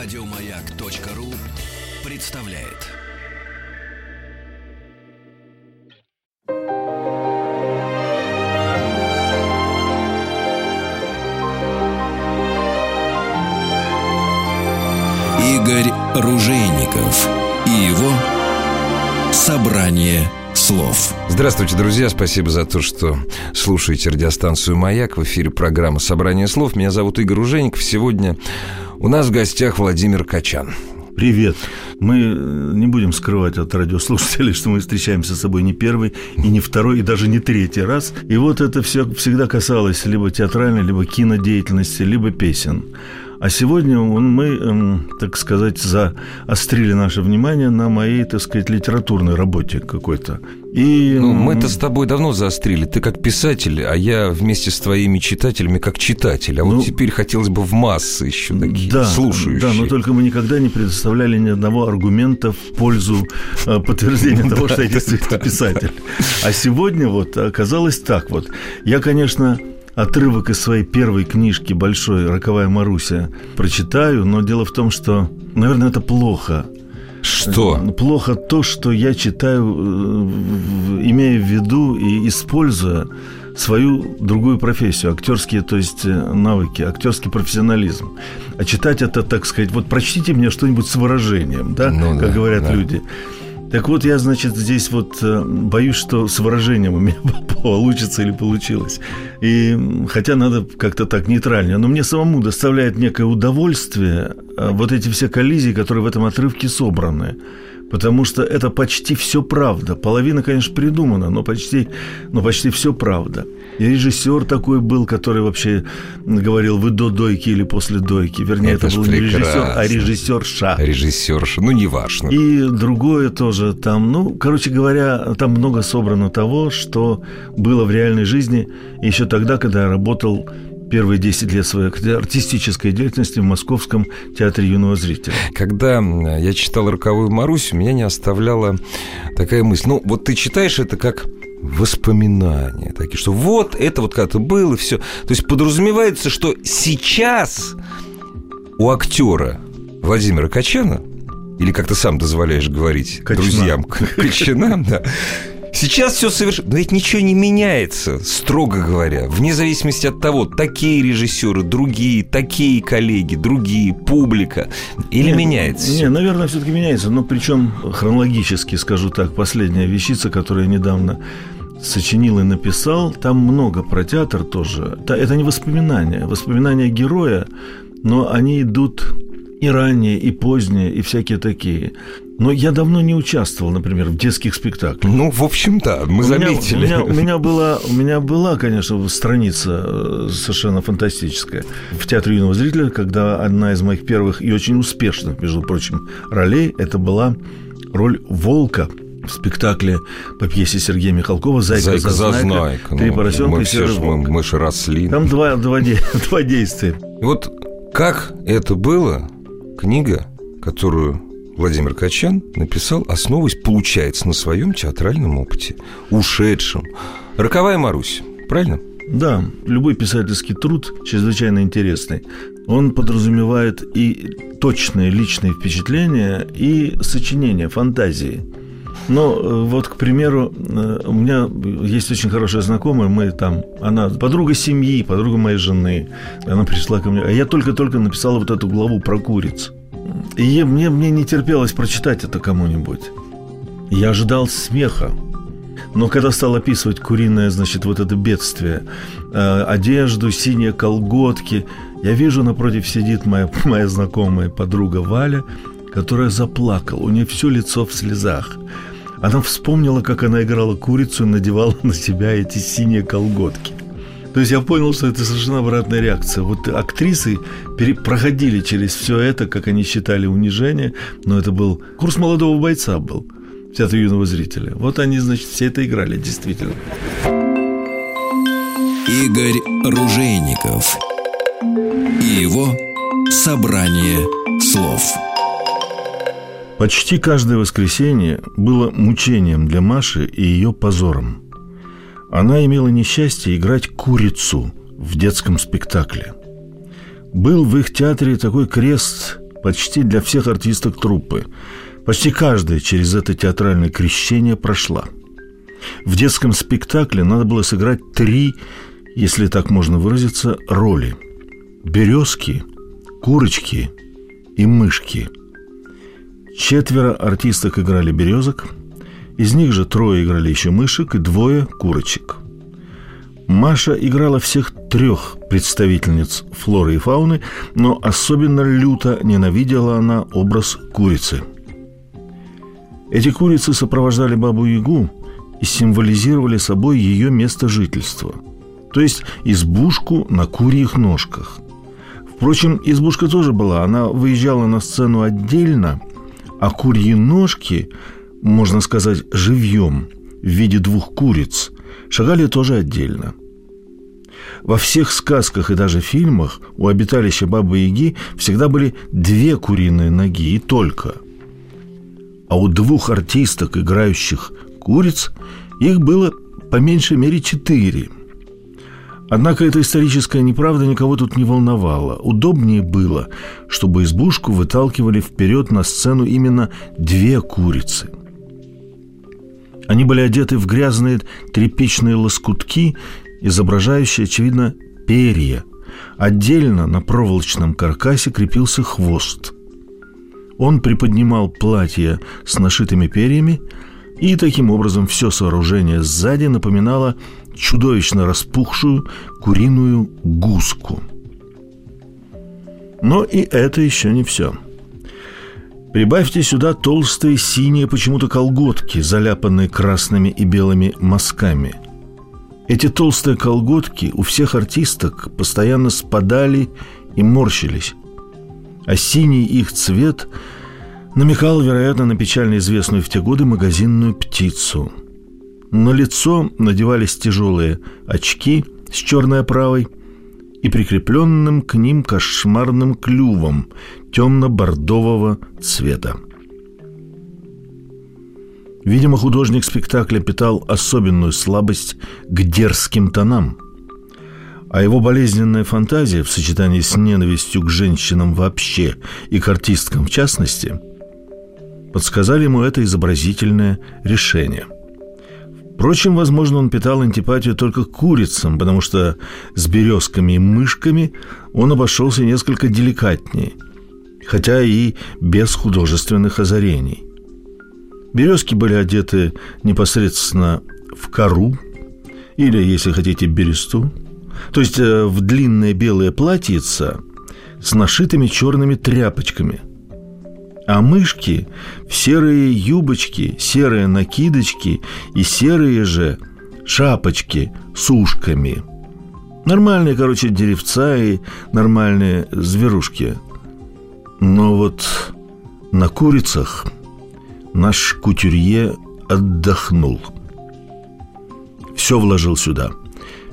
Радиомаяк.ру представляет. Игорь Ружейников и его собрание слов. Здравствуйте, друзья. Спасибо за то, что слушаете радиостанцию «Маяк». В эфире программа «Собрание слов». Меня зовут Игорь Ружеников. Сегодня у нас в гостях Владимир Качан. Привет. Мы э, не будем скрывать от радиослушателей, что мы встречаемся с собой не первый, и не второй, и даже не третий раз. И вот это все всегда касалось либо театральной, либо кинодеятельности, либо песен. А сегодня мы, эм, так сказать, заострили наше внимание на моей, так сказать, литературной работе какой-то. И... Ну, мы-то с тобой давно заострили. Ты как писатель, а я вместе с твоими читателями как читатель. А ну, вот теперь хотелось бы в массы еще такие да, слушающие. Да, но только мы никогда не предоставляли ни одного аргумента в пользу э, подтверждения того, что я действительно писатель. А сегодня вот оказалось так вот. Я, конечно, отрывок из своей первой книжки большой «Роковая Маруся» прочитаю, но дело в том, что, наверное, это плохо. Что? Э, плохо то, что я читаю, э, имея в виду и используя свою другую профессию, актерские, то есть э, навыки, актерский профессионализм. А читать это, так сказать, вот прочтите мне что-нибудь с выражением, да, ну, как да, говорят да. люди. Так вот, я, значит, здесь вот э, боюсь, что с выражением у меня получится или получилось. И хотя надо как-то так нейтральнее, но мне самому доставляет некое удовольствие э, вот эти все коллизии, которые в этом отрывке собраны потому что это почти все правда. Половина, конечно, придумана, но почти, но почти все правда. И режиссер такой был, который вообще говорил, вы до дойки или после дойки. Вернее, это, это был не режиссер, а режиссерша. Режиссерша, ну, неважно. И другое тоже там, ну, короче говоря, там много собрано того, что было в реальной жизни еще тогда, когда я работал первые 10 лет своей артистической деятельности в Московском театре юного зрителя. Когда я читал «Роковую Марусю», меня не оставляла такая мысль. Ну, вот ты читаешь это как воспоминания такие, что вот это вот когда-то было, и все. То есть подразумевается, что сейчас у актера Владимира Качана, или как ты сам дозволяешь говорить Качна. друзьям Качана, да, Сейчас все совершенно... Но ведь ничего не меняется, строго говоря. Вне зависимости от того, такие режиссеры, другие, такие коллеги, другие, публика. Или не, меняется? Не, наверное, все-таки меняется. Но причем хронологически, скажу так, последняя вещица, которую я недавно сочинил и написал, там много про театр тоже. Это не воспоминания. Воспоминания героя, но они идут и ранние, и поздние, и всякие такие. Но я давно не участвовал, например, в детских спектаклях. Ну, в общем, да, мы у заметили. Меня, у, меня, у, меня была, у меня была, конечно, страница э, совершенно фантастическая в Театре юного зрителя, когда одна из моих первых и очень успешных, между прочим, ролей, это была роль волка в спектакле по пьесе Сергея Михалкова «Зайка, Зайка Зазнайка». Три ну, поросенка мы и все же, мы, мы же росли. Там два, два, два действия. Вот как это было, книга, которую Владимир Качан написал, основываясь, получается, на своем театральном опыте, ушедшем. «Роковая Марусь», правильно? Да, любой писательский труд чрезвычайно интересный. Он подразумевает и точные личные впечатления, и сочинения, фантазии. Но э, вот, к примеру, э, у меня есть очень хорошая знакомая, мы там, она подруга семьи, подруга моей жены. Она пришла ко мне, а я только-только написала вот эту главу про куриц. И мне, мне не терпелось прочитать это кому-нибудь. Я ожидал смеха. Но когда стал описывать куриное, значит, вот это бедствие, э, одежду, синие колготки, я вижу, напротив сидит моя, моя знакомая подруга Валя, которая заплакала, у нее все лицо в слезах. Она вспомнила, как она играла курицу и надевала на себя эти синие колготки. То есть я понял, что это совершенно обратная реакция. Вот актрисы проходили через все это, как они считали унижение, но это был курс молодого бойца был в театре юного зрителя. Вот они, значит, все это играли, действительно. Игорь Ружейников и его собрание слов. Почти каждое воскресенье было мучением для Маши и ее позором – она имела несчастье играть курицу в детском спектакле. Был в их театре такой крест почти для всех артисток труппы. Почти каждая через это театральное крещение прошла. В детском спектакле надо было сыграть три, если так можно выразиться, роли. Березки, курочки и мышки. Четверо артисток играли березок, из них же трое играли еще мышек и двое курочек – Маша играла всех трех представительниц флоры и фауны, но особенно люто ненавидела она образ курицы. Эти курицы сопровождали бабу-ягу и символизировали собой ее место жительства, то есть избушку на курьих ножках. Впрочем, избушка тоже была, она выезжала на сцену отдельно, а курьи ножки, можно сказать, живьем, в виде двух куриц – шагали тоже отдельно. Во всех сказках и даже фильмах у обиталища Бабы-Яги всегда были две куриные ноги и только. А у двух артисток, играющих куриц, их было по меньшей мере четыре. Однако эта историческая неправда никого тут не волновала. Удобнее было, чтобы избушку выталкивали вперед на сцену именно две курицы – они были одеты в грязные тряпичные лоскутки, изображающие, очевидно, перья. Отдельно на проволочном каркасе крепился хвост. Он приподнимал платье с нашитыми перьями, и таким образом все сооружение сзади напоминало чудовищно распухшую куриную гуску. Но и это еще не все – Прибавьте сюда толстые синие почему-то колготки, заляпанные красными и белыми мазками. Эти толстые колготки у всех артисток постоянно спадали и морщились. А синий их цвет намекал, вероятно, на печально известную в те годы магазинную птицу. На лицо надевались тяжелые очки с черной оправой и прикрепленным к ним кошмарным клювом темно-бордового цвета. Видимо, художник спектакля питал особенную слабость к дерзким тонам, а его болезненная фантазия в сочетании с ненавистью к женщинам вообще и к артисткам в частности подсказали ему это изобразительное решение – Впрочем, возможно, он питал антипатию только к курицам, потому что с березками и мышками он обошелся несколько деликатнее, хотя и без художественных озарений. Березки были одеты непосредственно в кору, или, если хотите, бересту, то есть э, в длинное белое платьице с нашитыми черными тряпочками – а мышки в серые юбочки, серые накидочки и серые же шапочки с ушками. Нормальные, короче, деревца и нормальные зверушки. Но вот на курицах наш кутюрье отдохнул. Все вложил сюда.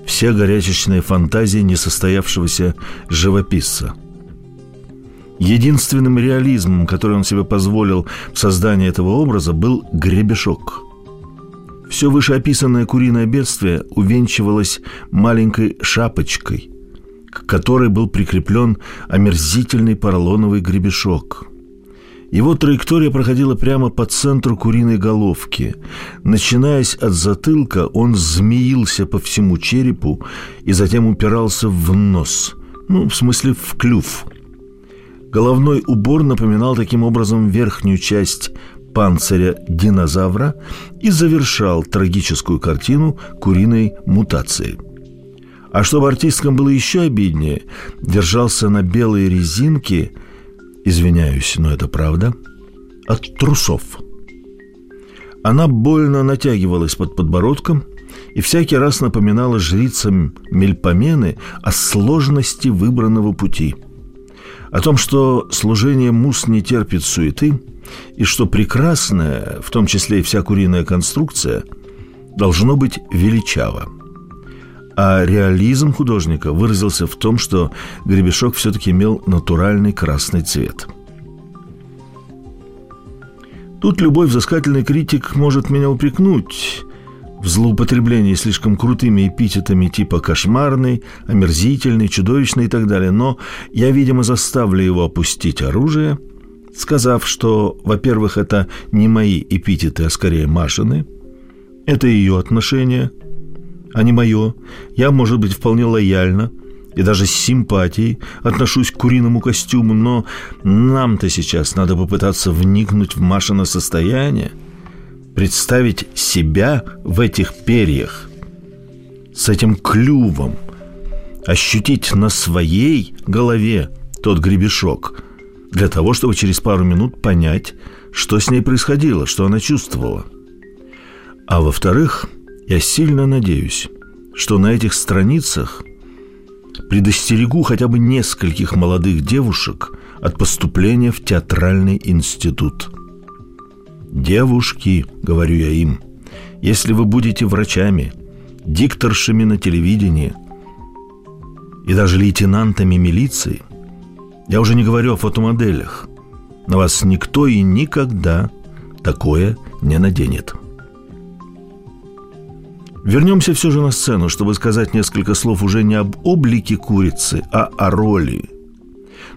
Все горячечные фантазии несостоявшегося живописца – Единственным реализмом, который он себе позволил в создании этого образа, был гребешок. Все вышеописанное куриное бедствие увенчивалось маленькой шапочкой, к которой был прикреплен омерзительный поролоновый гребешок. Его траектория проходила прямо по центру куриной головки. Начинаясь от затылка, он змеился по всему черепу и затем упирался в нос, ну, в смысле, в клюв – Головной убор напоминал таким образом верхнюю часть панциря динозавра и завершал трагическую картину куриной мутации. А чтобы артисткам было еще обиднее, держался на белой резинке, извиняюсь, но это правда, от трусов. Она больно натягивалась под подбородком и всякий раз напоминала жрицам Мельпомены о сложности выбранного пути – о том, что служение мус не терпит суеты, и что прекрасная, в том числе и вся куриная конструкция, должно быть величаво. А реализм художника выразился в том, что гребешок все-таки имел натуральный красный цвет. Тут любой взыскательный критик может меня упрекнуть. В злоупотреблении слишком крутыми эпитетами типа «кошмарный», «омерзительный», «чудовищный» и так далее, но я, видимо, заставлю его опустить оружие, сказав, что, во-первых, это не мои эпитеты, а скорее Машины, это ее отношение, а не мое. Я, может быть, вполне лояльно и даже с симпатией отношусь к куриному костюму, но нам-то сейчас надо попытаться вникнуть в Машино состояние – представить себя в этих перьях, с этим клювом, ощутить на своей голове тот гребешок, для того, чтобы через пару минут понять, что с ней происходило, что она чувствовала. А во-вторых, я сильно надеюсь, что на этих страницах предостерегу хотя бы нескольких молодых девушек от поступления в театральный институт – «Девушки», — говорю я им, — «если вы будете врачами, дикторшами на телевидении и даже лейтенантами милиции, я уже не говорю о фотомоделях, на вас никто и никогда такое не наденет». Вернемся все же на сцену, чтобы сказать несколько слов уже не об облике курицы, а о роли.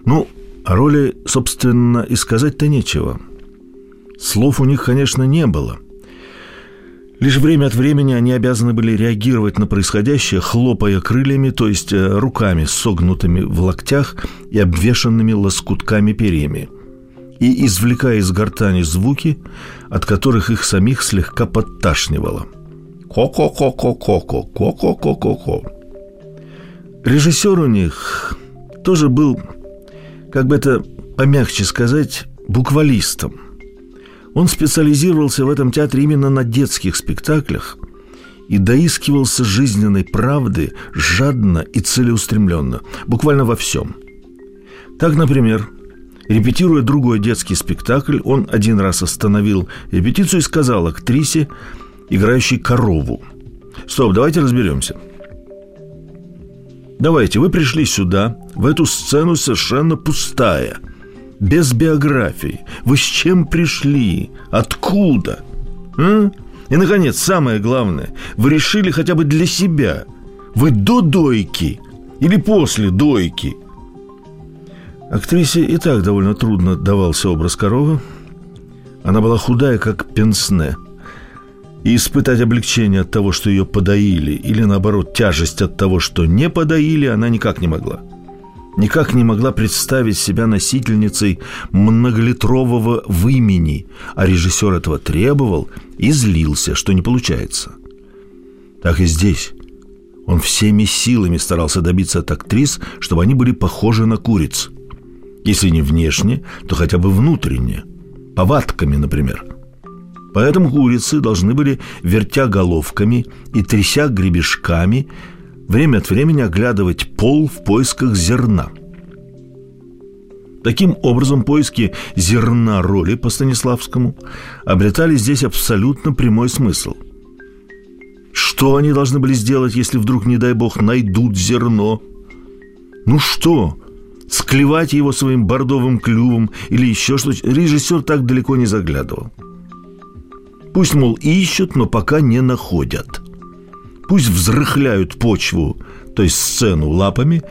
Ну, о роли, собственно, и сказать-то нечего – Слов у них, конечно, не было. Лишь время от времени они обязаны были реагировать на происходящее, хлопая крыльями, то есть э, руками, согнутыми в локтях и обвешанными лоскутками перьями, и извлекая из гортани звуки, от которых их самих слегка подташнивало. Ко-ко-ко-ко-ко-ко, ко-ко-ко-ко-ко. Режиссер у них тоже был, как бы это помягче сказать, буквалистом – он специализировался в этом театре именно на детских спектаклях и доискивался жизненной правды жадно и целеустремленно, буквально во всем. Так, например, репетируя другой детский спектакль, он один раз остановил репетицию и сказал актрисе, играющей корову, «Стоп, давайте разберемся». Давайте, вы пришли сюда, в эту сцену совершенно пустая – без биографии. Вы с чем пришли? Откуда? А? И, наконец, самое главное, вы решили хотя бы для себя. Вы до дойки или после дойки? Актрисе и так довольно трудно давался образ коровы. Она была худая, как пенсне. И испытать облегчение от того, что ее подоили, или, наоборот, тяжесть от того, что не подоили, она никак не могла никак не могла представить себя носительницей многолитрового вымени, а режиссер этого требовал и злился, что не получается. Так и здесь. Он всеми силами старался добиться от актрис, чтобы они были похожи на куриц. Если не внешне, то хотя бы внутренне. Повадками, например. Поэтому курицы должны были, вертя головками и тряся гребешками, время от времени оглядывать пол в поисках зерна. Таким образом, поиски зерна роли по Станиславскому обретали здесь абсолютно прямой смысл. Что они должны были сделать, если вдруг, не дай бог, найдут зерно? Ну что, склевать его своим бордовым клювом или еще что-то? Режиссер так далеко не заглядывал. Пусть, мол, ищут, но пока не находят – Пусть взрыхляют почву, то есть сцену лапами,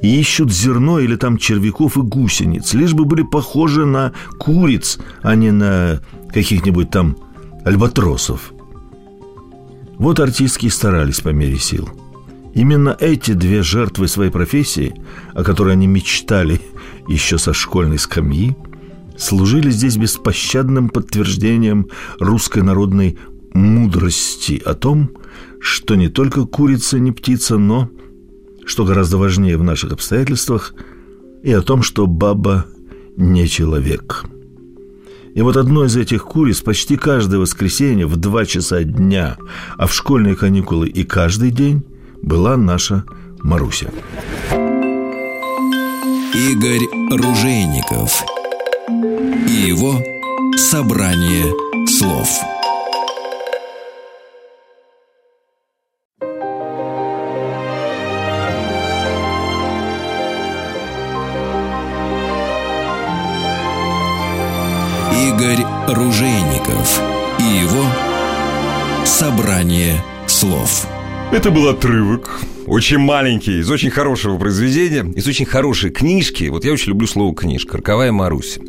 и ищут зерно или там червяков и гусениц, лишь бы были похожи на куриц, а не на каких-нибудь там альбатросов. Вот артистки старались по мере сил. Именно эти две жертвы своей профессии, о которой они мечтали еще со школьной скамьи, служили здесь беспощадным подтверждением русской народной мудрости о том, что не только курица не птица, но, что гораздо важнее в наших обстоятельствах, и о том, что баба не человек. И вот одной из этих куриц почти каждое воскресенье в два часа дня, а в школьные каникулы и каждый день была наша Маруся. Игорь Ружейников и его «Собрание слов». Ружейников и его Собрание слов Это был отрывок очень маленький, из очень хорошего произведения, из очень хорошей книжки. Вот я очень люблю слово «книжка». «Роковая Маруся».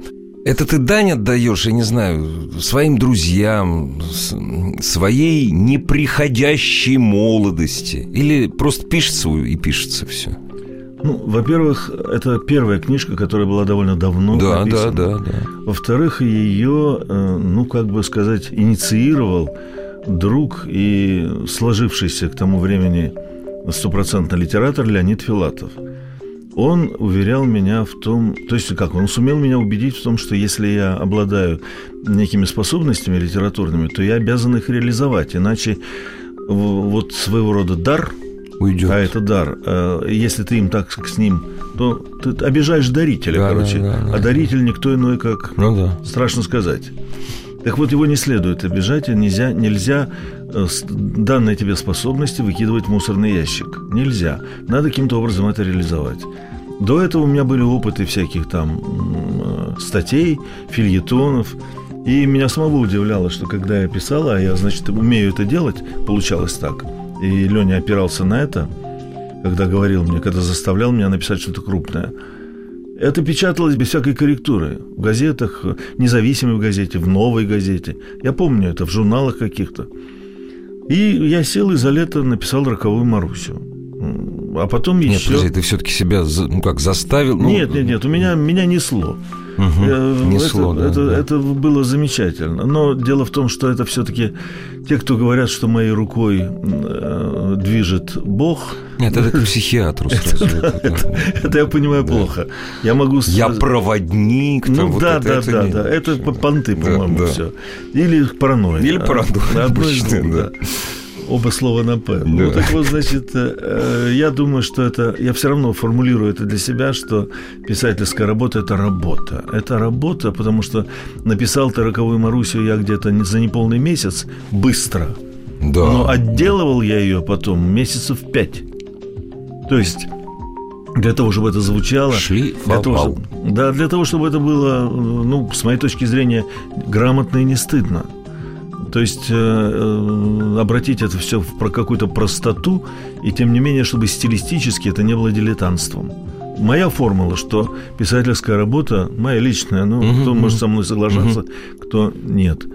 Это ты дань отдаешь, я не знаю, своим друзьям, своей неприходящей молодости? Или просто пишется и пишется все? Ну, во-первых, это первая книжка, которая была довольно давно да, написана. Да, да, да. Во-вторых, ее, э, ну, как бы сказать, инициировал друг и сложившийся к тому времени стопроцентно литератор Леонид Филатов – он уверял меня в том, то есть как, он сумел меня убедить в том, что если я обладаю некими способностями литературными, то я обязан их реализовать, иначе вот своего рода дар уйдет. А это дар. Э, если ты им так с ним, то ты обижаешь дарителя, да, короче. Да, да, а даритель никто иной, как ну, да. страшно сказать. Так вот, его не следует обижать, и нельзя, нельзя э, данные тебе способности выкидывать в мусорный ящик. Нельзя. Надо каким-то образом это реализовать. До этого у меня были опыты всяких там э, статей, фильетонов. И меня самого удивляло, что когда я писал, а я, значит, умею это делать, получалось так. И Леня опирался на это, когда говорил мне, когда заставлял меня написать что-то крупное. Это печаталось без всякой корректуры. В газетах, независимой газете, в новой газете. Я помню это, в журналах каких-то. И я сел и за лето написал «Роковую Марусю» а потом еще... Нет, подожди, ты все-таки себя, ну как, заставил? Ну... Нет, нет, нет, у меня, меня несло. Угу, несло, это, да, это, да. это было замечательно. Но дело в том, что это все-таки те, кто говорят, что моей рукой э, движет Бог. Нет, это к психиатру сразу. Это я понимаю плохо. Я могу... Я проводник. Ну да, да, да, да. Это понты, по-моему, все. Или паранойя. Или паранойя. Двух, да. Оба слова на «п». Да. Ну, так вот, значит, э, я думаю, что это... Я все равно формулирую это для себя, что писательская работа – это работа. Это работа, потому что написал ты «Роковую Марусю» я где-то за неполный месяц, быстро. Да. Но отделывал я ее потом месяцев пять. То есть для того, чтобы это звучало, Шли для того, чтобы, да, для того, чтобы это было, ну, с моей точки зрения, грамотно и не стыдно. То есть э, э, обратить это все про какую-то простоту, и тем не менее, чтобы стилистически это не было дилетантством. Моя формула, что писательская работа, моя личная, ну, угу, кто угу. может со мной соглашаться, угу. кто нет.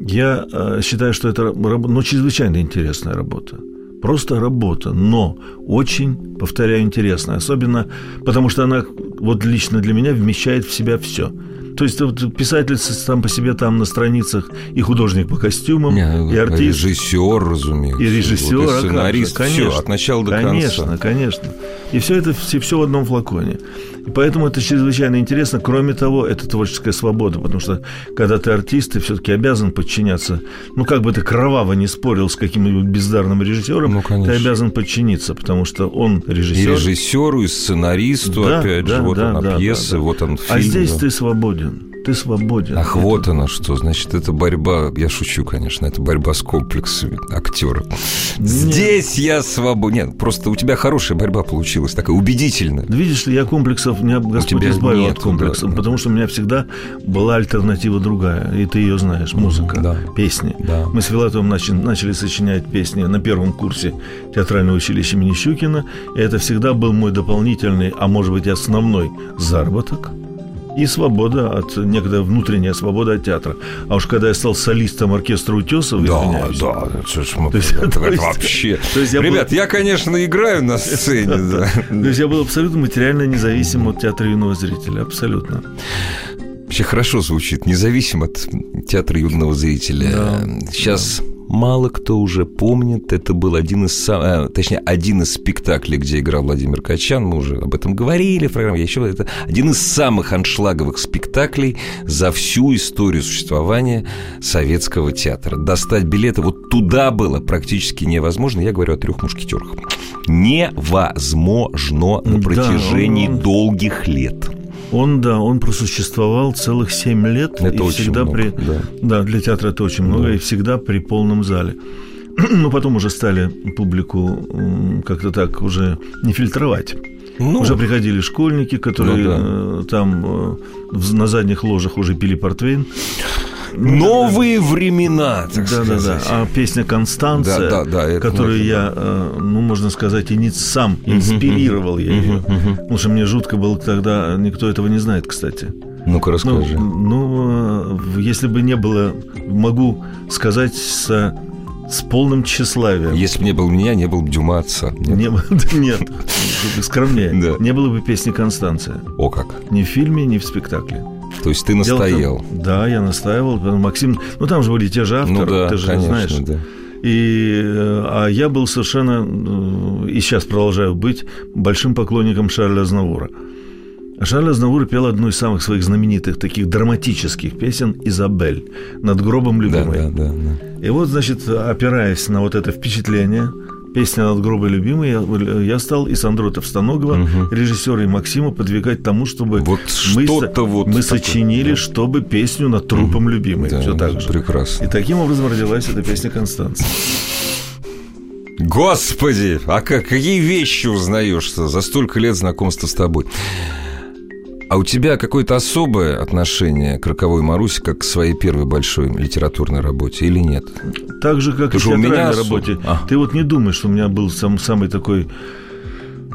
Я э, считаю, что это ну, чрезвычайно интересная работа. Просто работа, но очень, повторяю, интересная. Особенно потому, что она вот лично для меня вмещает в себя все – то есть вот, писатель сам по себе там на страницах и художник по костюмам, Не, и артист. Режиссер, разумеется. И режиссер, вот, и а сценарист, конечно, все, от начала до конечно, конца. Конечно, конечно. И все это все, все в одном флаконе. И поэтому это чрезвычайно интересно. Кроме того, это творческая свобода, потому что когда ты артист, ты все-таки обязан подчиняться. Ну, как бы ты кроваво не спорил с каким-нибудь бездарным режиссером, ну, ты обязан подчиниться, потому что он режиссер. И режиссеру, и сценаристу, да, опять да, же, вот да, она да, пьеса, да, да. вот он фильм. А здесь да. ты свободен ты свободен. Ах, вот оно что. Значит, это борьба, я шучу, конечно, это борьба с комплексами актера. Здесь я свободен. Нет, просто у тебя хорошая борьба получилась, такая убедительная. Видишь, я комплексов, меня Господь избавил нет, от комплексов, да, потому что у меня всегда была альтернатива другая, и ты ее знаешь, музыка, да. песни. Да. Мы с Филатовым начали, начали сочинять песни на первом курсе театрального училища имени Щукина, и это всегда был мой дополнительный, а может быть основной заработок и свобода от некогда внутренняя свобода от театра. А уж когда я стал солистом оркестра Утесов, да, извиняюсь. Да, это, мы, то есть, это, то есть, вообще. То есть я Ребят, был... я, конечно, играю на сцене, да. То есть я был абсолютно материально независим от театра юного зрителя, абсолютно. Вообще хорошо звучит, независим от театра юного зрителя. Да, Сейчас да мало кто уже помнит. Это был один из, э, точнее, один из спектаклей, где играл Владимир Качан. Мы уже об этом говорили в программе. Еще это один из самых аншлаговых спектаклей за всю историю существования советского театра. Достать билеты вот туда было практически невозможно. Я говорю о трех мушкетерах. Невозможно на протяжении да, долгих лет. Он, да, он просуществовал целых семь лет. Это и очень всегда много, при, да. да, для театра это очень много, да. и всегда при полном зале. Но потом уже стали публику как-то так уже не фильтровать. Ну, уже приходили школьники, которые ну, да. Э, там э, на задних ложах уже пили портвейн. Новые времена, так да, да, да. А песня Констанция, Да, да, да, которую я, э, ну, можно сказать, и не сам инспирировал я ее. Потому что мне жутко было тогда, никто этого не знает, кстати. Ну-ка, Ну, расскажи. ну, э, если бы не было, могу сказать с, с полным тщеславием. Если бы не было меня, не было бы Дюма отца. Нет? Не нет, скромнее. Да. Не было бы песни Констанция. О как. Ни в фильме, ни в спекле. То есть ты Дело настоял. да, я настаивал. Максим, ну там же были те же авторы, ну да, ты же конечно, знаешь. да. И, э, а я был совершенно, э, и сейчас продолжаю быть, большим поклонником Шарля Азнавура. Шарль Азнавур пел одну из самых своих знаменитых таких драматических песен «Изабель» над гробом Да, любимой. да, да, да. И вот, значит, опираясь на вот это впечатление, песня над гробом любимой, я, я стал и Сандро Товстоногова, Мгм. режиссера и Максима подвигать тому, чтобы Вот мы, что-то вот мы такое, сочинили, да. чтобы песню над трупом любимой. Да, Все так же. прекрасно. И таким образом родилась эта песня Констанция. Господи, а как, какие вещи узнаешь за столько лет знакомства с тобой? А у тебя какое-то особое отношение к роковой Марусе, как к своей первой большой литературной работе, или нет? Так же, как и Потому у меня театральной работе. А. Ты вот не думаешь, что у меня был сам, самый такой,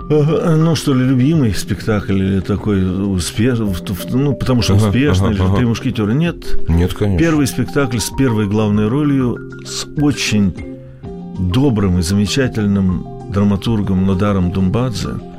ну, что ли, любимый спектакль или такой успешный, ну, потому что Ага, успешный, ага, или ага. «Три мушкетера». Нет, Нет, конечно. Первый спектакль с первой главной ролью с очень добрым и замечательным драматургом Ладаром Думбадзе.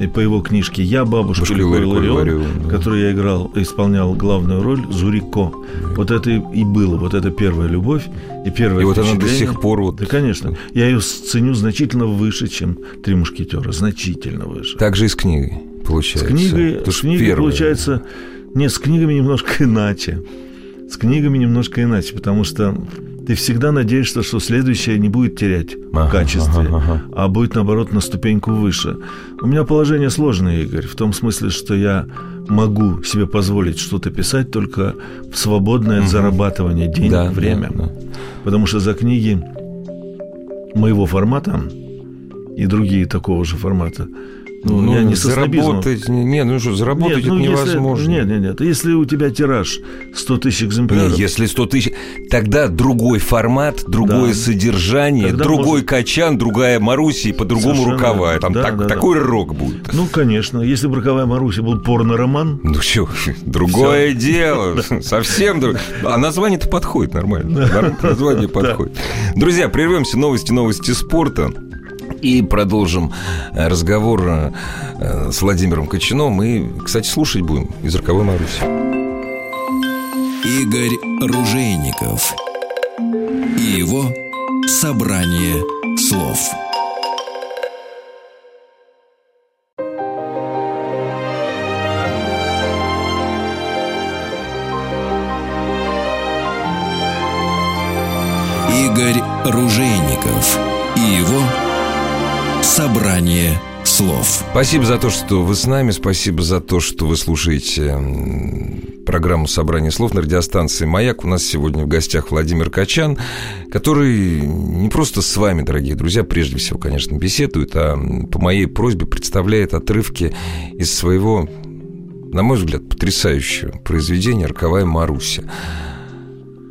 И по его книжке «Я, бабушка Ликой Ларион», да. которую я играл, исполнял главную роль, Зурико. Вот это и было, вот это первая любовь и первое И вот она до сих пор вот... Да, конечно. Я ее ценю значительно выше, чем «Три мушкетера». Значительно выше. Так же и с книгой, С получается. книгой, Потому с книгой первая. получается... Нет, с книгами немножко иначе. С книгами немножко иначе, потому что ты всегда надеешься, что следующее не будет терять Ага, в качестве, ага, ага. а будет, наоборот, на ступеньку выше. У меня положение сложное, Игорь, в том смысле, что я могу себе позволить что-то писать только в свободное от зарабатывания денег Да, время. да, да. Потому что за книги моего формата и другие такого же формата, ну, я не заработать... Не, ну что, заработать это ну, если- невозможно. нет, нет, нет. Если у тебя тираж 100 тысяч экземпляров, если 100 тысяч, тогда другой формат, другое Да. содержание, Тогда другой может- Качан, другая Маруся и по-другому рукава. Там Да, так- да, да. такой рок будет. ну, конечно, если бы «Роковая Маруся» был порно-роман, Ну что, другое дело. Совсем другое. А название-то подходит нормально. Название подходит. Друзья, прервемся. Новости, новости спорта. И продолжим э, разговор э, с Владимиром Кочином. И, кстати, слушать будем из «Роковой Маруси». Игорь Ружейников и его собрание слов. Игорь Ружейников и его собрание слов. Спасибо за то, что вы с нами. Спасибо за то, что вы слушаете программу «Собрание слов» на радиостанции «Маяк». У нас сегодня в гостях Владимир Качан, который не просто с вами, дорогие друзья, прежде всего, конечно, беседует, а по моей просьбе представляет отрывки из своего, на мой взгляд, потрясающего произведения «Роковая Маруся».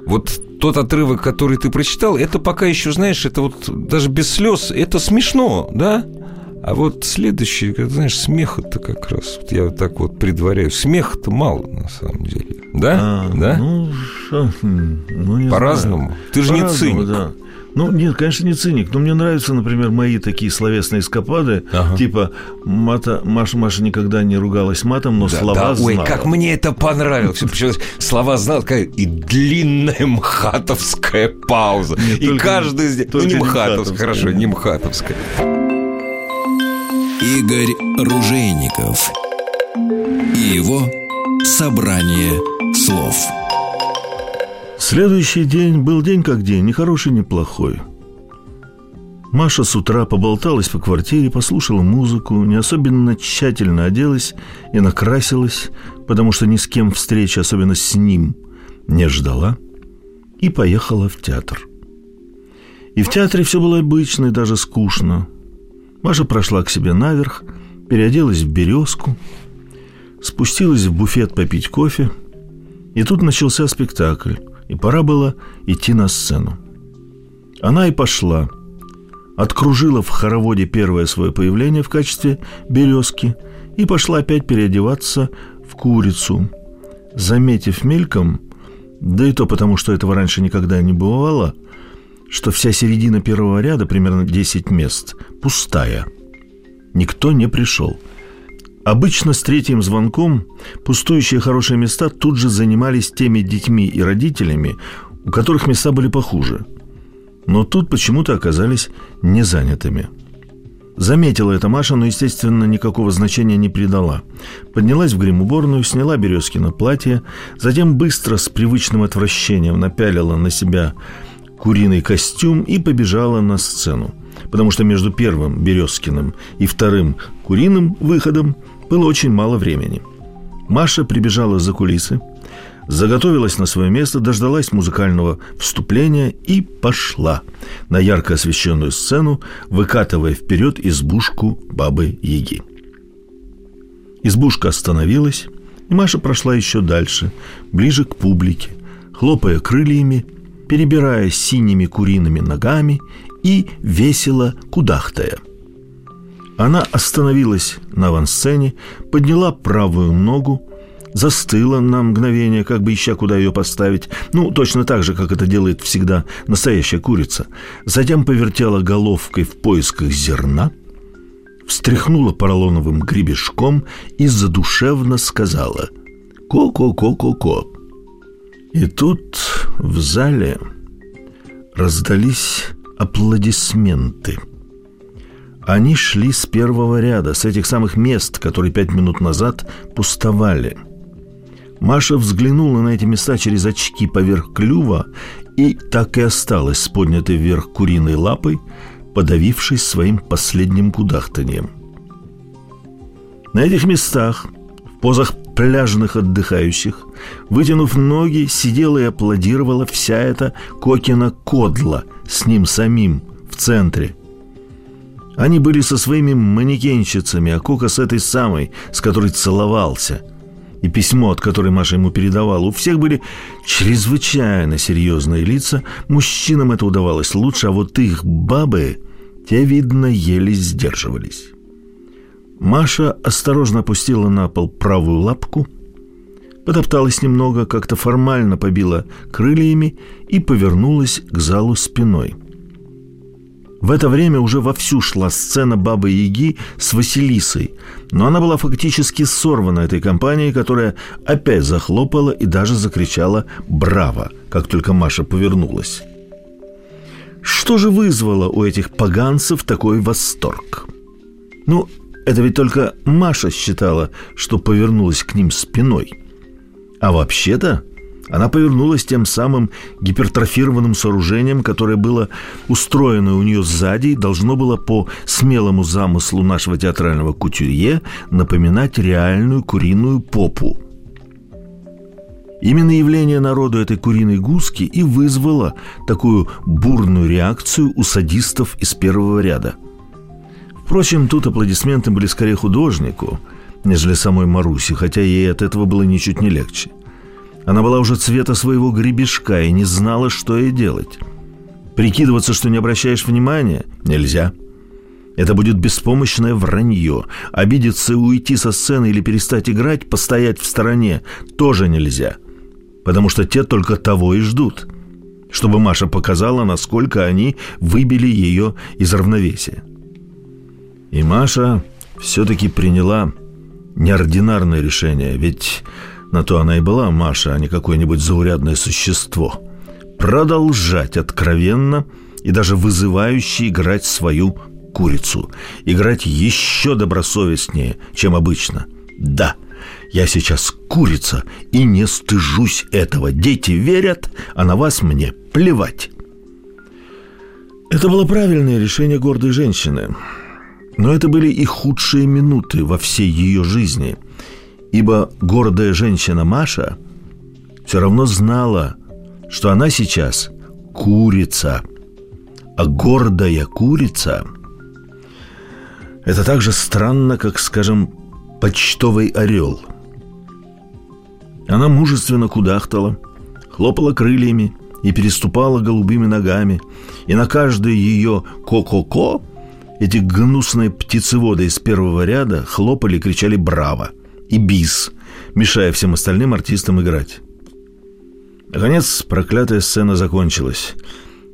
Вот тот отрывок, который ты прочитал, это пока еще, знаешь, это вот даже без слез, это смешно, да? А вот следующий, знаешь, смеха-то как раз, вот я вот так вот предваряю, смеха-то мало на самом деле, да? а, да? ну, ну, не По-разному. знаю. Ты же не По-разному, циник. да. Ну, нет, конечно, не циник. Но мне нравятся, например, мои такие словесные эскапады. Ага. Типа, мата, Маша, Маша никогда не ругалась матом, но Да, слова да, ой, знала. как мне это понравилось. Причем слова знал, такая и длинная мхатовская пауза. Нет, и только- каждый из них... Ну, только не не мхатовская. хорошо, не мхатовская. Игорь Ружейников и его собрание слов. Следующий день был день как день, ни хороший, ни плохой. Маша с утра поболталась по квартире, послушала музыку, не особенно тщательно оделась и накрасилась, потому что ни с кем встречи, особенно с ним, не ждала, и поехала в театр. И в театре все было обычно и даже скучно. Маша прошла к себе наверх, переоделась в березку, спустилась в буфет попить кофе, и тут начался спектакль и пора было идти на сцену. Она и пошла. Откружила в хороводе первое свое появление в качестве березки и пошла опять переодеваться в курицу. Заметив мельком, да и то потому, что этого раньше никогда не бывало, что вся середина первого ряда, примерно 10 мест, пустая. Никто не пришел. Обычно с третьим звонком пустующие хорошие места тут же занимались теми детьми и родителями, у которых места были похуже. Но тут почему-то оказались незанятыми. Заметила это Маша, но, естественно, никакого значения не придала. Поднялась в грим-уборную, сняла Березкино платье, затем быстро, с привычным отвращением, напялила на себя куриный костюм и побежала на сцену. Потому что между первым Березкиным и вторым куриным выходом было очень мало времени. Маша прибежала за кулисы, заготовилась на свое место, дождалась музыкального вступления и пошла на ярко освещенную сцену, выкатывая вперед избушку бабы-яги. Избушка остановилась, и Маша прошла еще дальше, ближе к публике, хлопая крыльями, перебирая синими куриными ногами и весело кудахтая – она остановилась на авансцене, подняла правую ногу, застыла на мгновение, как бы ища, куда ее поставить. Ну, точно так же, как это делает всегда настоящая курица. Затем повертела головкой в поисках зерна, встряхнула поролоновым гребешком и задушевно сказала «Ко-ко-ко-ко-ко». И тут в зале раздались аплодисменты – они шли с первого ряда, с этих самых мест, которые пять минут назад пустовали. Маша взглянула на эти места через очки поверх клюва и так и осталась с поднятой вверх куриной лапой, подавившись своим последним кудахтанием. На этих местах, в позах пляжных отдыхающих, вытянув ноги, сидела и аплодировала вся эта Кокина Кодла с ним самим в центре, они были со своими манекенщицами, а Кока с этой самой, с которой целовался. И письмо, от которой Маша ему передавала. У всех были чрезвычайно серьезные лица. Мужчинам это удавалось лучше, а вот их бабы, те, видно, еле сдерживались. Маша осторожно опустила на пол правую лапку, потопталась немного, как-то формально побила крыльями и повернулась к залу спиной – в это время уже вовсю шла сцена Бабы-Яги с Василисой, но она была фактически сорвана этой компанией, которая опять захлопала и даже закричала «Браво!», как только Маша повернулась. Что же вызвало у этих поганцев такой восторг? Ну, это ведь только Маша считала, что повернулась к ним спиной. А вообще-то она повернулась тем самым гипертрофированным сооружением, которое было устроено у нее сзади и должно было по смелому замыслу нашего театрального кутюрье напоминать реальную куриную попу. Именно явление народу этой куриной гуски и вызвало такую бурную реакцию у садистов из первого ряда. Впрочем, тут аплодисменты были скорее художнику, нежели самой Маруси, хотя ей от этого было ничуть не легче. Она была уже цвета своего гребешка и не знала, что ей делать. Прикидываться, что не обращаешь внимания, нельзя. Это будет беспомощное вранье. Обидеться и уйти со сцены или перестать играть, постоять в стороне, тоже нельзя. Потому что те только того и ждут. Чтобы Маша показала, насколько они выбили ее из равновесия. И Маша все-таки приняла неординарное решение, ведь на то она и была Маша, а не какое-нибудь заурядное существо. Продолжать откровенно и даже вызывающе играть свою курицу. Играть еще добросовестнее, чем обычно. Да, я сейчас курица и не стыжусь этого. Дети верят, а на вас мне плевать. Это было правильное решение гордой женщины. Но это были и худшие минуты во всей ее жизни – ибо гордая женщина Маша все равно знала, что она сейчас курица, а гордая курица – это так же странно, как, скажем, почтовый орел. Она мужественно кудахтала, хлопала крыльями и переступала голубыми ногами, и на каждое ее «ко-ко-ко» эти гнусные птицеводы из первого ряда хлопали и кричали «Браво!» И «Бис!», мешая всем остальным артистам играть. Наконец, проклятая сцена закончилась.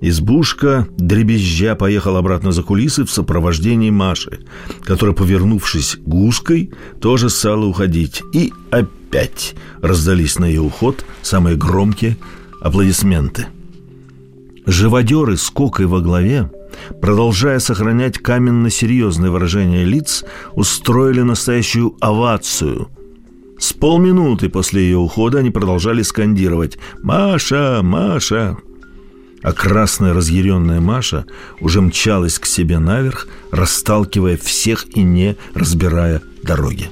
Избушка, дребезжа, поехал обратно за кулисы в сопровождении Маши, которая, повернувшись гуской, тоже стала уходить. И опять раздались на ее уход самые громкие аплодисменты. Живодеры с кокой во главе, продолжая сохранять каменно-серьезное выражение лиц, устроили настоящую овацию – с полминуты после ее ухода они продолжали скандировать «Маша! Маша!». А красная разъяренная Маша уже мчалась к себе наверх, расталкивая всех и не разбирая дороги.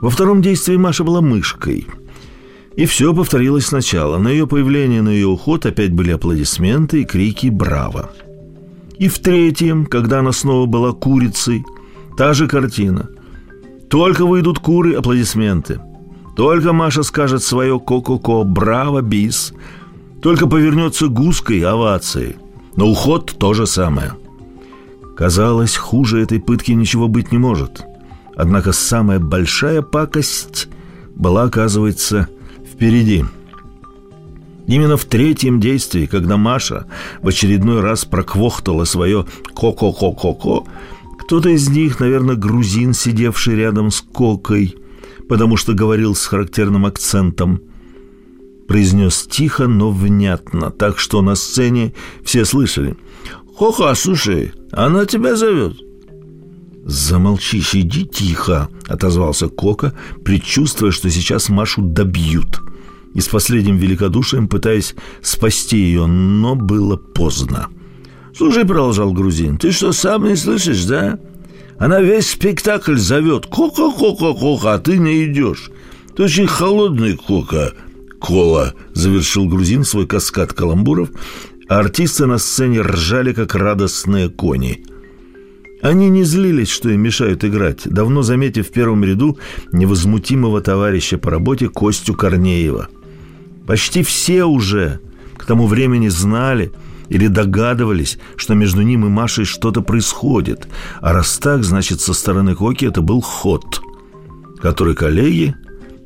Во втором действии Маша была мышкой. И все повторилось сначала. На ее появление, на ее уход опять были аплодисменты и крики «Браво!». И в третьем, когда она снова была курицей, та же картина – только выйдут куры, аплодисменты. Только Маша скажет свое ко-ко-ко, браво, бис. Только повернется гуской, овации. Но уход то же самое. Казалось, хуже этой пытки ничего быть не может. Однако самая большая пакость была, оказывается, впереди. Именно в третьем действии, когда Маша в очередной раз проквохтала свое «ко-ко-ко-ко-ко», кто-то из них, наверное, грузин, сидевший рядом с Кокой, потому что говорил с характерным акцентом, произнес тихо, но внятно, так что на сцене все слышали. «Хоха, слушай, она тебя зовет». «Замолчи, сиди тихо», — отозвался Кока, предчувствуя, что сейчас Машу добьют. И с последним великодушием пытаясь спасти ее, но было поздно. «Слушай», — продолжал грузин, — «ты что, сам не слышишь, да? Она весь спектакль зовет «Кока-кока-кока», а ты не идешь. Ты очень холодный кока. Кола, завершил грузин свой каскад каламбуров, а артисты на сцене ржали, как радостные кони. Они не злились, что им мешают играть, давно заметив в первом ряду невозмутимого товарища по работе Костю Корнеева. Почти все уже к тому времени знали – или догадывались, что между ним и Машей что-то происходит. А раз так, значит, со стороны Коки это был ход, который коллеги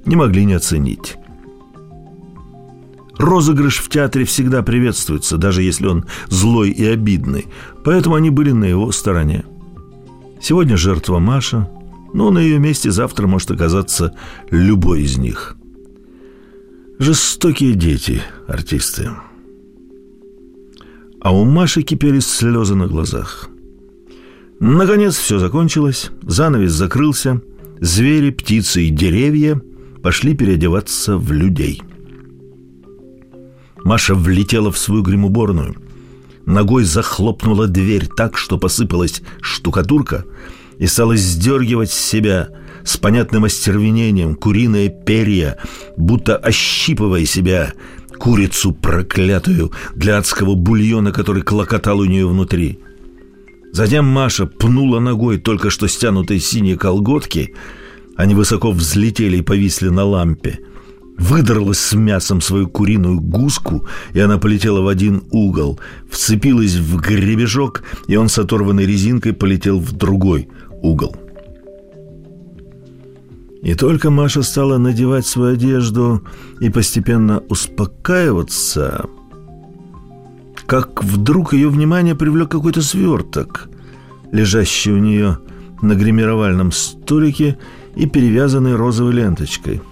не могли не оценить. Розыгрыш в театре всегда приветствуется, даже если он злой и обидный, поэтому они были на его стороне. Сегодня жертва Маша, но на ее месте завтра может оказаться любой из них. Жестокие дети, артисты а у Маши кипели слезы на глазах. Наконец все закончилось, занавес закрылся, звери, птицы и деревья пошли переодеваться в людей. Маша влетела в свою гримуборную, ногой захлопнула дверь так, что посыпалась штукатурка и стала сдергивать с себя с понятным остервенением куриные перья, будто ощипывая себя курицу проклятую для адского бульона, который клокотал у нее внутри. Затем Маша пнула ногой только что стянутые синие колготки, они высоко взлетели и повисли на лампе. Выдрала с мясом свою куриную гуску, и она полетела в один угол, вцепилась в гребежок, и он с оторванной резинкой полетел в другой угол. И только Маша стала надевать свою одежду и постепенно успокаиваться, как вдруг ее внимание привлек какой-то сверток, лежащий у нее на гримировальном столике и перевязанный розовой ленточкой.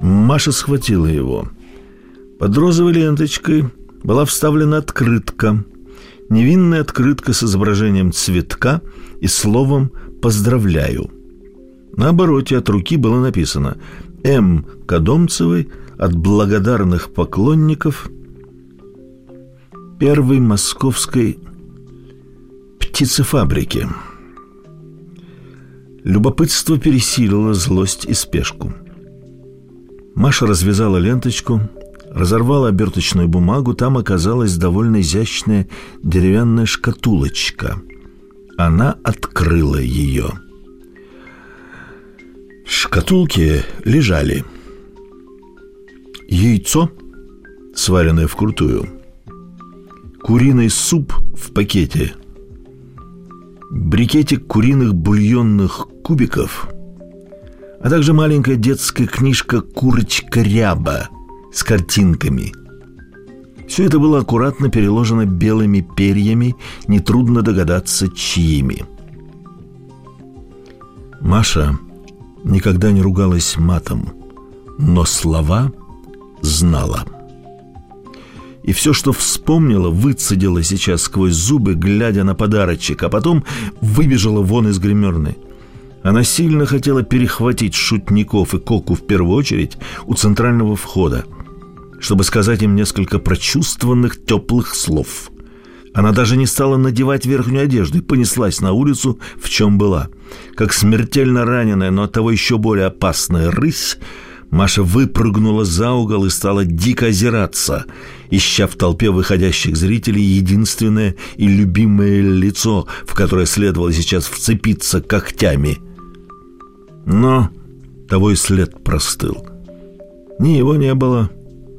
Маша схватила его. Под розовой ленточкой была вставлена открытка. Невинная открытка с изображением цветка и словом «поздравляю». На обороте от руки было написано «М. Кадомцевой от благодарных поклонников первой московской птицефабрики». Любопытство пересилило злость и спешку. Маша развязала ленточку, разорвала оберточную бумагу, там оказалась довольно изящная деревянная шкатулочка. Она открыла ее – шкатулке лежали Яйцо, сваренное вкрутую. Куриный суп в пакете. Брикетик куриных бульонных кубиков. А также маленькая детская книжка «Курочка ряба» с картинками – все это было аккуратно переложено белыми перьями, нетрудно догадаться, чьими. Маша никогда не ругалась матом, но слова знала. И все, что вспомнила, выцедила сейчас сквозь зубы, глядя на подарочек, а потом выбежала вон из гримерной. Она сильно хотела перехватить шутников и Коку в первую очередь у центрального входа – чтобы сказать им несколько прочувствованных теплых слов. Она даже не стала надевать верхнюю одежду и понеслась на улицу, в чем была. Как смертельно раненая, но оттого еще более опасная рысь, Маша выпрыгнула за угол и стала дико озираться, ища в толпе выходящих зрителей единственное и любимое лицо, в которое следовало сейчас вцепиться когтями. Но того и след простыл. Ни его не было,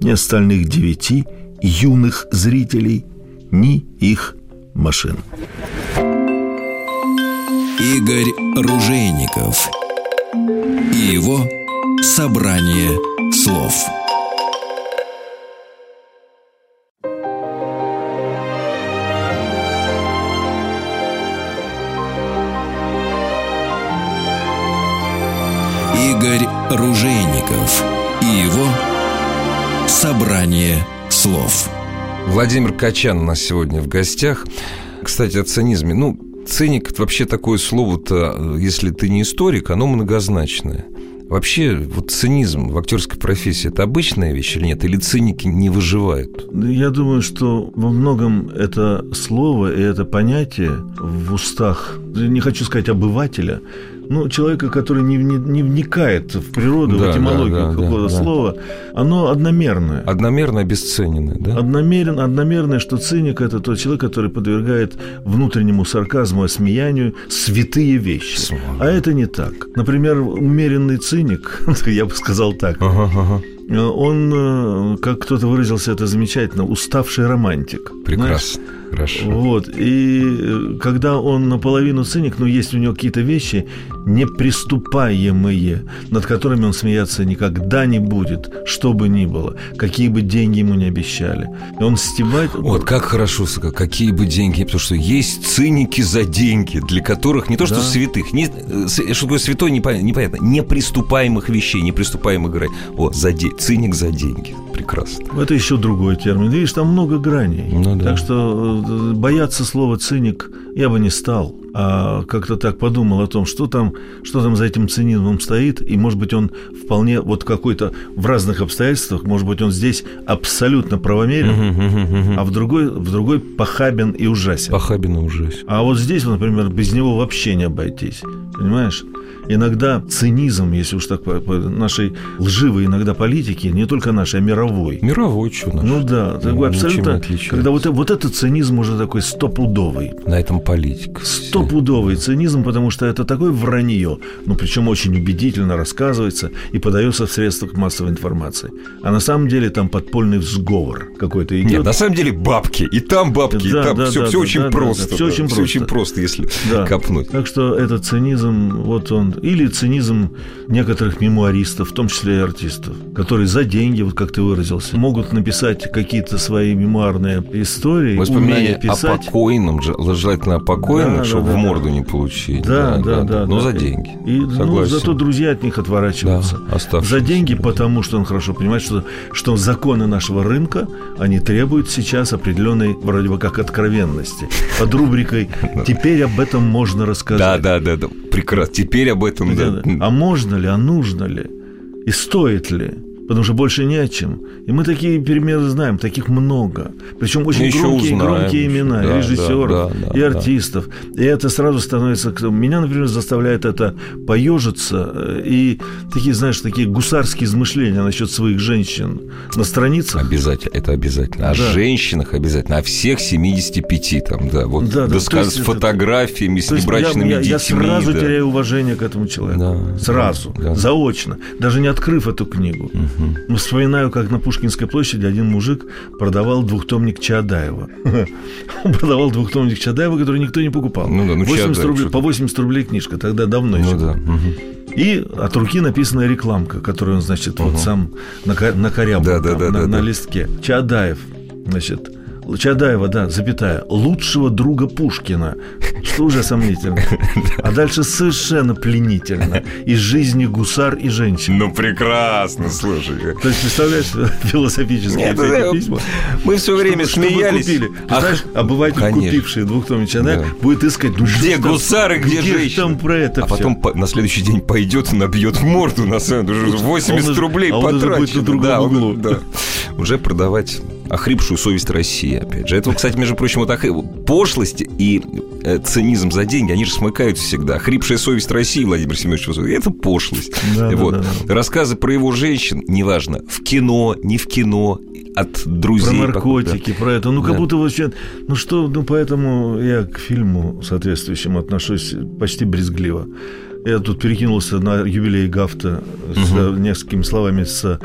ни остальных девяти юных зрителей, ни их машин. Игорь Ружейников и его собрание слов. Игорь Ружейников и его Собрание слов. Владимир Качан у нас сегодня в гостях. Кстати, о цинизме. Ну, циник – вообще такое слово-то, если ты не историк, оно многозначное. Вообще, вот цинизм в актерской профессии – это обычная вещь или нет? Или циники не выживают? Я думаю, что во многом это слово и это понятие в устах, не хочу сказать обывателя, ну, человека, который не, не, не вникает в природу, да, в этимологию да, да, какого-то да, слова, да. оно одномерное. Одномерно обесцененное, да? Одномерно, одномерное, что циник – это тот человек, который подвергает внутреннему сарказму, осмеянию святые вещи. Слава. А это не так. Например, умеренный циник, я бы сказал так, ага, ага Э, он, э, как кто-то выразился это замечательно, уставший романтик. Прекрасно. Знаешь? Хорошо. Вот. И э, когда он наполовину циник, но ну, есть у него какие-то вещи неприступаемые, над которыми он смеяться никогда не будет, что бы ни было, какие бы деньги ему не обещали. И он стебает... Вот как хорошо, какие бы деньги, потому что есть циники за деньги, для которых не то, что да. святых, не, что такое святой, непонятно, неприступаемых вещей, неприступаемых грань. Вот, за деньги циник за деньги. Прекрасно. Это еще другой термин. Видишь, там много граней. Ну, да. Так что э, бояться слова циник я бы не стал. А как-то так подумал о том, что там, что там за этим цинизмом стоит, и, может быть, он вполне вот какой-то в разных обстоятельствах, может быть, он здесь абсолютно правомерен, а в другой, в другой похабен и ужасен. Похабен и ужасен. А вот здесь, например, без него вообще не обойтись. Понимаешь? иногда цинизм, если уж так по, по нашей лживой иногда политики, не только нашей, а мировой. Мировой, что наш. Ну да, такой абсолютно, когда вот, вот этот цинизм уже такой стопудовый. На этом политика. Стопудовый цинизм, потому что это такое вранье, ну причем очень убедительно рассказывается и подается в средствах массовой информации. А на самом деле там подпольный взговор какой-то идет. Нет, на самом деле бабки, и там бабки, да, и там да, все, да, все да, очень да, просто. Да, все, да, очень, все просто. очень просто, если да. копнуть. Так что этот цинизм, вот он или цинизм некоторых мемуаристов, в том числе и артистов, которые за деньги, вот как ты выразился, могут написать какие-то свои мемуарные истории, Воспоминания писать. о покойном, желательно о покойном, да, чтобы да, в морду да. не получить. Да, да, да. да, но да. за деньги. И, ну, зато друзья от них отворачиваются. Да, за деньги, друзья. потому что он хорошо понимает, что, что законы нашего рынка, они требуют сейчас определенной, вроде бы как, откровенности. Под рубрикой «Теперь об этом можно рассказать». Да, да, да, да. Прекрасно. Теперь об этом, да. А можно ли, а нужно ли? И стоит ли? Потому что больше не о чем. И мы такие примеры знаем, таких много. Причем очень громкие, громкие имена да, режиссеров да, да, и артистов. Да. И это сразу становится... Меня, например, заставляет это поежиться. Э, и такие, знаешь, такие гусарские измышления насчет своих женщин на страницах. Обязательно, это обязательно. О да. женщинах обязательно, о всех 75 там, да. Вот да, да, с фотографиями, с небрачными я, детьми. Я сразу да. теряю уважение к этому человеку. Да, сразу, да, да. заочно. Даже не открыв эту книгу. Угу. Вспоминаю, как на Пушкинской площади один мужик продавал двухтомник Чаадаева. Он продавал двухтомник Чаадаева, который никто не покупал. Ну да, ну 80 Чаадаев, рублей, по 80 рублей книжка, тогда давно еще. Ну да. мгм. И от руки написанная рекламка, которую он, значит, вот сам накорябал Да, да, там да, на, да, на да. листке. Чаадаев, значит, Чадаева, да, запятая, лучшего друга Пушкина, что уже сомнительно. А дальше совершенно пленительно. Из жизни гусар и женщин. Ну, прекрасно, слушай. То есть, представляешь, философические Нет, эти письма. Мы все время чтобы смеялись. купили. Ах, Представляешь, обыватель, конечно. купивший двухтомник Чадаева, Да. будет искать, ну, Где что гусары, где, ж женщины? там про это а всё? потом по- на следующий день пойдет и набьет морду на самом деле. Уже 80 уже- рублей а он уже будет потрачено. на другом да, он- углу. да. Уже продавать охрипшую совесть России, опять же. Это, кстати, между прочим, вот ох- пошлость и э, цинизм за деньги, они же смыкаются всегда. Охрипшая совесть России, Владимир Семенович, Высоцкий, это пошлость. Да, да, вот. да, да. Рассказы про его женщин, неважно, в кино, не в кино, от Про друзей. наркотики, про это. Ну, как Да. будто вообще... Ну, что... Ну, поэтому я к фильму соответствующему отношусь почти брезгливо. Я тут перекинулся на юбилей Гафта с э, несколькими словами с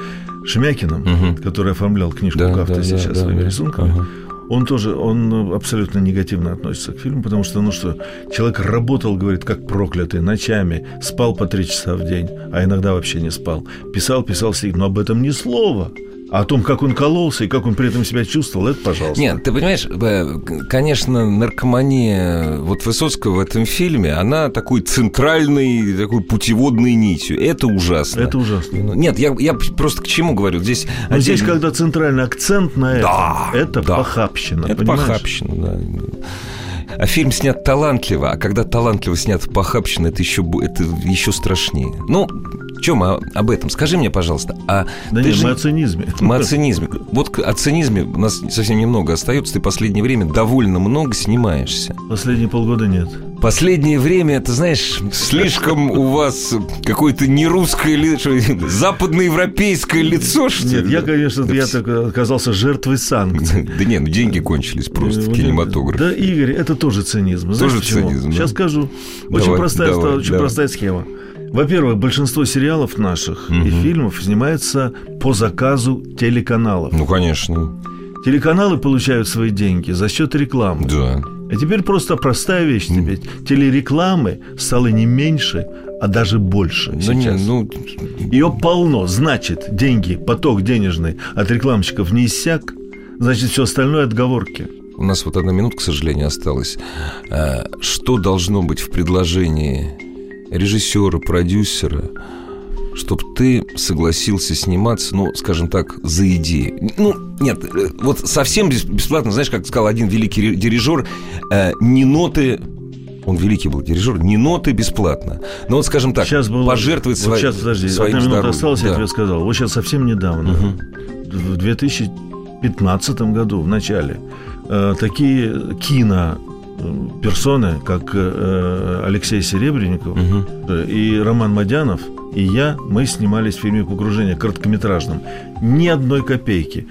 Шемякиным, Мгм. который оформлял книжку Да, Гафта да, да, сейчас да, своими да. рисунками. Ага. Он тоже, он абсолютно негативно относится к фильму, потому что, ну что, человек работал, говорит, как проклятый, ночами, спал по три часа в день, а иногда вообще не спал. Писал, писал, сидит, но об этом ни слова. А о том, как он кололся и как он при этом себя чувствовал, это пожалуйста. Нет, ты понимаешь, э, конечно, наркомания вот Высоцкого в этом фильме, она такой центральной, такой путеводной нитью. Это ужасно. Это ужасно. Ну, Нет, я, я просто к чему говорю? Здесь, Но здесь, отдельно- когда центральный акцент на этом, Да, это да. похабщина. Это понимаешь? похабщина, да. А фильм снят талантливо, а когда талантливо снят похабщина, это еще, это еще страшнее. Ну, чем мы об этом? Скажи мне, пожалуйста, а Да ты нет, же- мы о цинизме. Мы о цинизме. Вот о цинизме у нас совсем немного остается. Ты последнее время довольно много снимаешься. Последние полгода нет. Последнее время, ты знаешь, слишком у вас какое-то не русское лицо, западноевропейское лицо, что ли? Нет, я, конечно, я так оказался жертвой санкций. Да не, ну деньги кончились просто в Вот кинематографе. Да, Игорь, это тоже цинизм. Тоже цинизм. Сейчас скажу. Очень, простая схема. Во-первых, большинство сериалов наших и фильмов снимается по заказу телеканалов. Ну, конечно, Телеканалы получают свои деньги за счет рекламы. да. А теперь просто простая вещь тебе. Телерекламы стало не меньше, а даже больше Ну, не, сейчас. ну, Ее полно. Значит, деньги, поток денежный от рекламщиков не иссяк. Значит, все остальное отговорки. у нас вот одна минутка, к сожалению, осталась. А, Что должно быть в предложении режиссера, продюсера, чтобы ты согласился сниматься, ну, скажем так, за идею? Ну, нет, э, вот совсем бес- бесплатно, знаешь, как сказал один великий дирижер, э, не ноты он великий был дирижер, не ноты бесплатно. Но вот, скажем так, сейчас было, пожертвовать вот свои- сейчас, подожди, своим одна минута здоровьем. осталась, я Да. тебе сказал. Вот сейчас совсем недавно, в 2015 году, в начале, э, такие кино персоны, как э, Алексей Серебренников э, и Роман Мадянов, и я, мы снимались в фильме «Погружение» короткометражном. Ни одной копейки.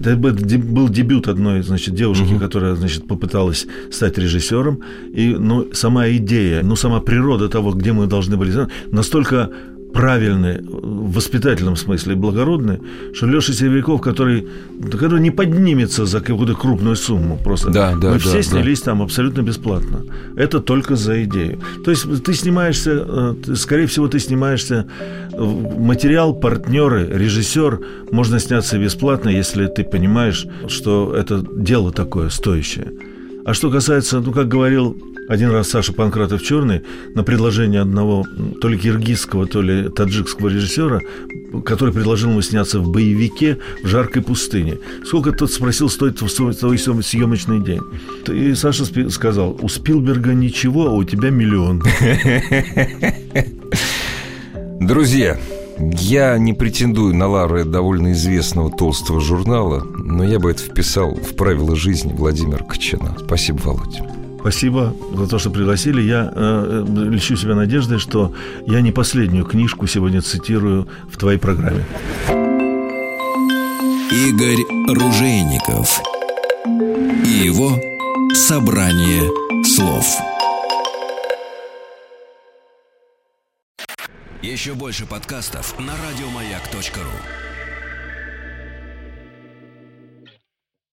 Это был де- был дебют одной, значит, девушки, которая, значит, попыталась стать режиссером. И, ну, сама идея, ну, сама природа того, где мы должны были, настолько правильны в воспитательном смысле и благородны, что Леша Серебряков, который, который не поднимется за какую-то крупную сумму просто. Да, да, Мы да, все да. снялись там абсолютно бесплатно. Это только за идею. То есть ты снимаешься, э, скорее всего, ты снимаешься в материал, партнеры, режиссер. Можно сняться бесплатно, если ты понимаешь, что это дело такое стоящее. А что касается, ну, как говорил один раз Саша Панкратов Черный на предложение одного то ли киргизского, то ли таджикского режиссера, который предложил ему сняться в боевике в жаркой пустыне. Сколько тот спросил, стоит твой твой съем- съемочный день? И Саша сказал, у Спилберга ничего, а у тебя миллион. Друзья, я не претендую на лавры довольно известного толстого журнала, но я бы это вписал в правила жизни Владимира Кочана. Спасибо, Володя. Спасибо за то, что пригласили. Я э, э, лечу себя надеждой, что я не последнюю книжку сегодня цитирую в твоей программе. Игорь Ружейников и его собрание слов. Еще больше подкастов на радиомаяк.ру.